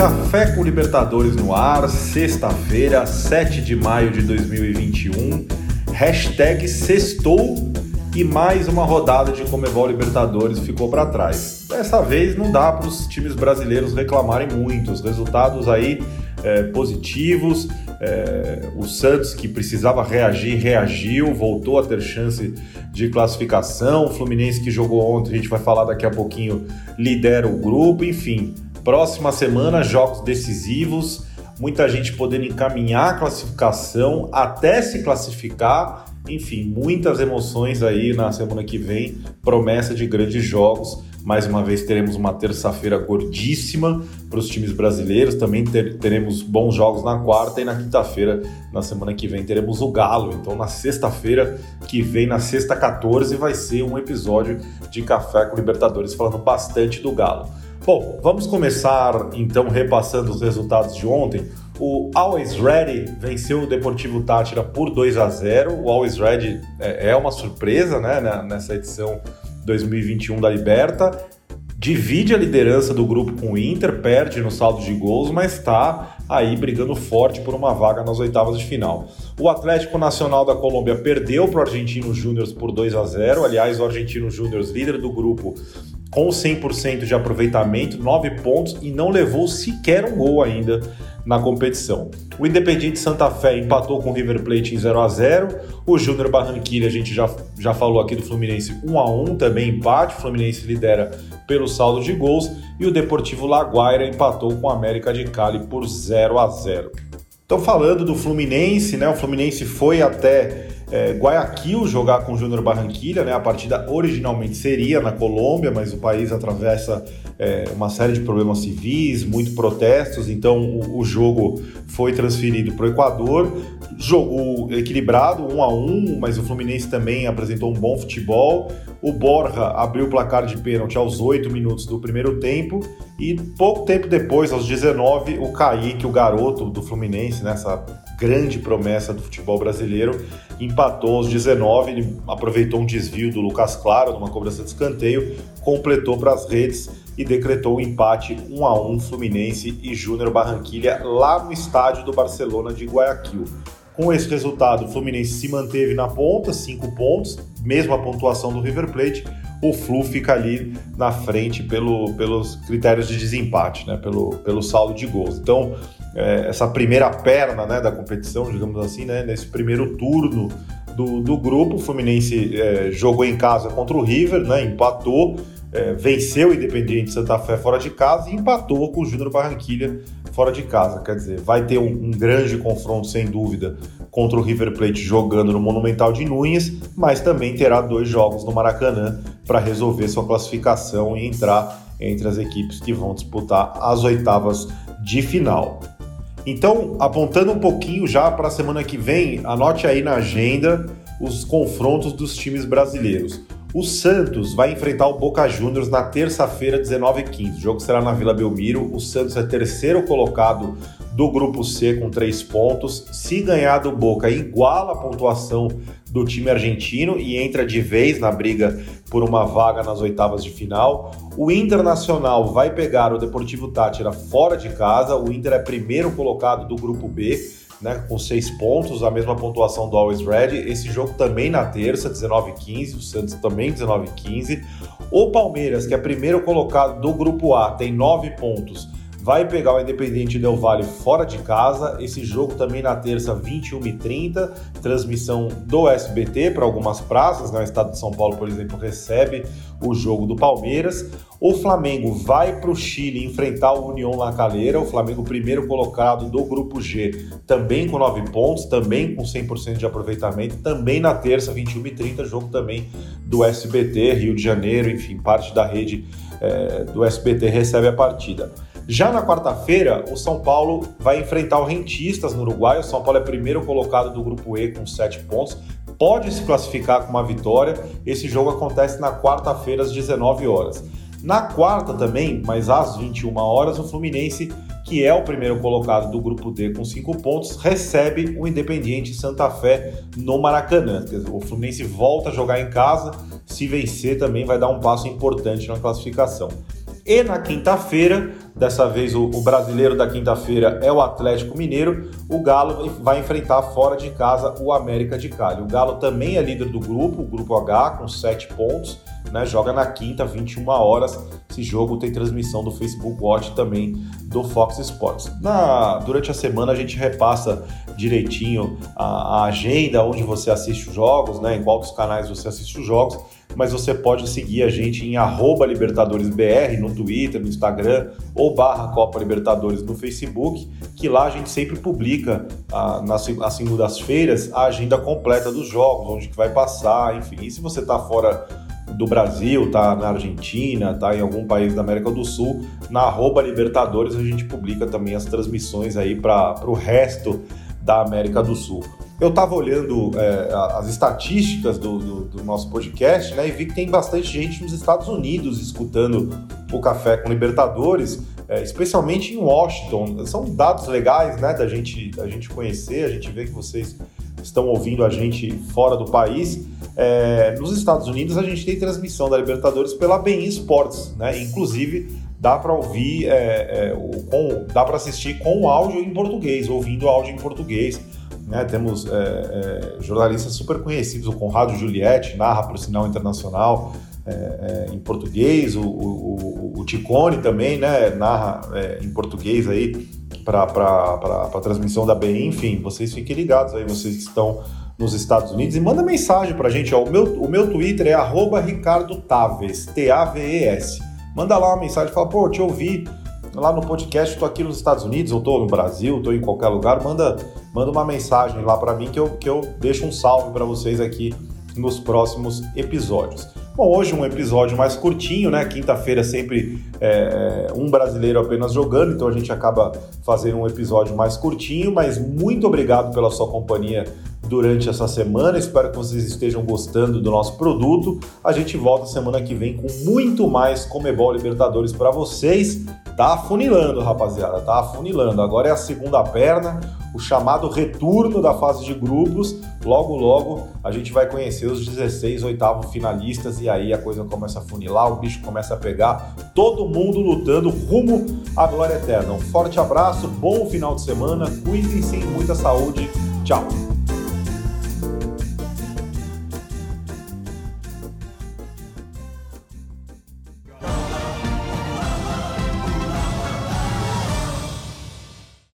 Café com Libertadores no ar, sexta-feira, 7 de maio de 2021. Hashtag sextou e mais uma rodada de Comebol Libertadores ficou para trás. Dessa vez não dá para os times brasileiros reclamarem muito, os resultados aí é, positivos. É, o Santos, que precisava reagir, reagiu, voltou a ter chance de classificação. O Fluminense, que jogou ontem, a gente vai falar daqui a pouquinho, lidera o grupo. Enfim, próxima semana, jogos decisivos. Muita gente podendo encaminhar a classificação até se classificar enfim, muitas emoções aí na semana que vem, promessa de grandes jogos. Mais uma vez teremos uma terça-feira gordíssima para os times brasileiros. Também ter, teremos bons jogos na quarta e na quinta-feira, na semana que vem, teremos o Galo. Então, na sexta-feira que vem, na sexta 14, vai ser um episódio de Café com Libertadores falando bastante do Galo. Bom, vamos começar então repassando os resultados de ontem. O Always Ready venceu o Deportivo Tátira por 2 a 0. O Always Ready é, é uma surpresa né, nessa edição 2021 da Liberta. Divide a liderança do grupo com o Inter, perde no saldo de gols, mas está aí brigando forte por uma vaga nas oitavas de final. O Atlético Nacional da Colômbia perdeu para o Argentino Júnior por 2 a 0. Aliás, o Argentino Júnior, líder do grupo, com 100% de aproveitamento, 9 pontos e não levou sequer um gol ainda na competição. O Independiente Santa Fé empatou com o River Plate em 0 a 0 O Júnior Barranquilla, a gente já, já falou aqui do Fluminense 1 a 1 também empate. O Fluminense lidera pelo saldo de gols. E o Deportivo Laguaira empatou com o América de Cali por 0 a 0 Então, falando do Fluminense, né? O Fluminense foi até é, Guayaquil jogar com o Júnior Barranquilla, né? A partida originalmente seria na Colômbia, mas o país atravessa é, uma série de problemas civis, muitos protestos, então o, o jogo foi transferido para o Equador. Jogo equilibrado, um a um, mas o Fluminense também apresentou um bom futebol. O Borja abriu o placar de pênalti aos 8 minutos do primeiro tempo e pouco tempo depois, aos 19, o Kaique, o garoto do Fluminense, nessa grande promessa do futebol brasileiro, empatou aos 19, ele aproveitou um desvio do Lucas Claro numa cobrança de escanteio, completou para as redes e decretou o empate 1 a 1 Fluminense e Júnior Barranquilha lá no estádio do Barcelona de Guayaquil. Com esse resultado, o Fluminense se manteve na ponta, 5 pontos, mesma pontuação do River Plate. O Flu fica ali na frente pelo, pelos critérios de desempate, né? pelo, pelo saldo de gols. Então, é, essa primeira perna né, da competição, digamos assim, né, nesse primeiro turno do, do grupo, o Fluminense é, jogou em casa contra o River, né, empatou, é, venceu o Independiente Santa Fé fora de casa e empatou com o Júnior Barranquilha fora de casa. Quer dizer, vai ter um, um, grande confronto, sem dúvida, contra o River Plate jogando no Monumental de Núñez, mas também terá dois jogos no Maracanã para resolver sua classificação e entrar entre as equipes que vão disputar as oitavas de final. Então, apontando um pouquinho já para a semana que vem, anote aí na agenda os confrontos dos times brasileiros. O Santos vai enfrentar o Boca Juniors na terça-feira, 19h15. O jogo será na Vila Belmiro. O Santos é terceiro colocado do grupo C com três pontos. Se ganhar do Boca, iguala a pontuação do time argentino e entra de vez na briga por uma vaga nas oitavas de final. O Internacional vai pegar o Deportivo Tátira fora de casa. O Inter é primeiro colocado do grupo B né, com seis pontos, a mesma pontuação do Always Ready. Esse jogo também na terça, 19h15, o Santos também 19h15. O Palmeiras, que é primeiro colocado do grupo A, tem nove pontos. Vai pegar o Independiente Del Valle fora de casa. Esse jogo também na terça, 21h30. Transmissão do SBT para algumas praças. Né? O estado de São Paulo, por exemplo, recebe o jogo do Palmeiras. O Flamengo vai para o Chile enfrentar o União La Calera, o Flamengo primeiro colocado do grupo G, também com 9 pontos, também com 100% de aproveitamento, também na terça, 21 e 30, jogo também do SBT, Rio de Janeiro, enfim, parte da rede é, do SBT recebe a partida. Já na quarta-feira, o São Paulo vai enfrentar o Rentistas no Uruguai. O São Paulo é primeiro colocado do grupo E com 7 pontos, pode se classificar com uma vitória. Esse jogo acontece na quarta-feira às 19 horas. Na quarta também, mas às 21 horas, o Fluminense, que é o primeiro colocado do grupo D com 5 pontos, recebe o Independiente Santa Fé no Maracanã. O Fluminense volta a jogar em casa, se vencer também vai dar um passo importante na classificação. E na quinta-feira, dessa vez o, o brasileiro da quinta-feira é o Atlético Mineiro, o Galo vai enfrentar fora de casa o América de Cali. O Galo também é líder do grupo, o grupo H, com 7 pontos, né? Joga na quinta, 21 horas. Esse jogo tem transmissão do Facebook Watch também do Fox Sports. Na, durante a semana a gente repassa direitinho a, a agenda, onde você assiste os jogos, né? Em quais canais você assiste os jogos mas você pode seguir a gente em LibertadoresBR no Twitter, no Instagram ou barra Copa Libertadores no Facebook, que lá a gente sempre publica ah, nas, segundas-feiras a agenda completa dos jogos, onde que vai passar, enfim. E se você está fora do Brasil, tá na Argentina, tá em algum país da América do Sul, na arroba Libertadores a gente publica também as transmissões aí para o resto da América do Sul. Eu estava olhando é, as estatísticas do, do, do, nosso podcast né, e vi que tem bastante gente nos Estados Unidos escutando o Café com Libertadores, é, especialmente em Washington. São dados legais né, da, gente, da gente conhecer, a gente vê que vocês estão ouvindo a gente fora do país. É, nos Estados Unidos a gente tem transmissão da Libertadores pela Bein Sports, né? Inclusive dá para ouvir, é, é, o, com, dá para assistir com áudio em português, ouvindo áudio em português. Né? Temos é, é, jornalistas super conhecidos, o Conrado Juliette narra para o Sinal Internacional é, é, em português, o, o, o, Ticone também né? narra é, em português aí para a transmissão da BI. Enfim, vocês fiquem ligados aí, vocês que estão nos Estados Unidos e manda mensagem para a gente. Ó. O, meu, o meu Twitter é Ricardo Taves, T-A-V-E-S. Manda lá uma mensagem, fala, pô, te ouvi lá no podcast, estou aqui nos Estados Unidos, ou estou no Brasil, estou em qualquer lugar, manda, manda uma mensagem lá para mim que eu, que eu deixo um salve para vocês aqui nos próximos episódios. Bom, hoje um episódio mais curtinho, né? Quinta-feira sempre é, é, um brasileiro apenas jogando, então a gente acaba fazendo um episódio mais curtinho, mas muito obrigado pela sua companhia durante essa semana. Espero que vocês estejam gostando do nosso produto. A gente volta semana que vem com muito mais Comebol Libertadores para vocês. Tá afunilando, rapaziada, tá afunilando. Agora é a segunda perna, o chamado retorno da fase de grupos. Logo, logo a gente vai conhecer os 16 oitavos finalistas e aí a coisa começa a funilar, o bicho começa a pegar, todo mundo lutando rumo à glória eterna. Um forte abraço, bom final de semana, cuidem-se, muita saúde. Tchau.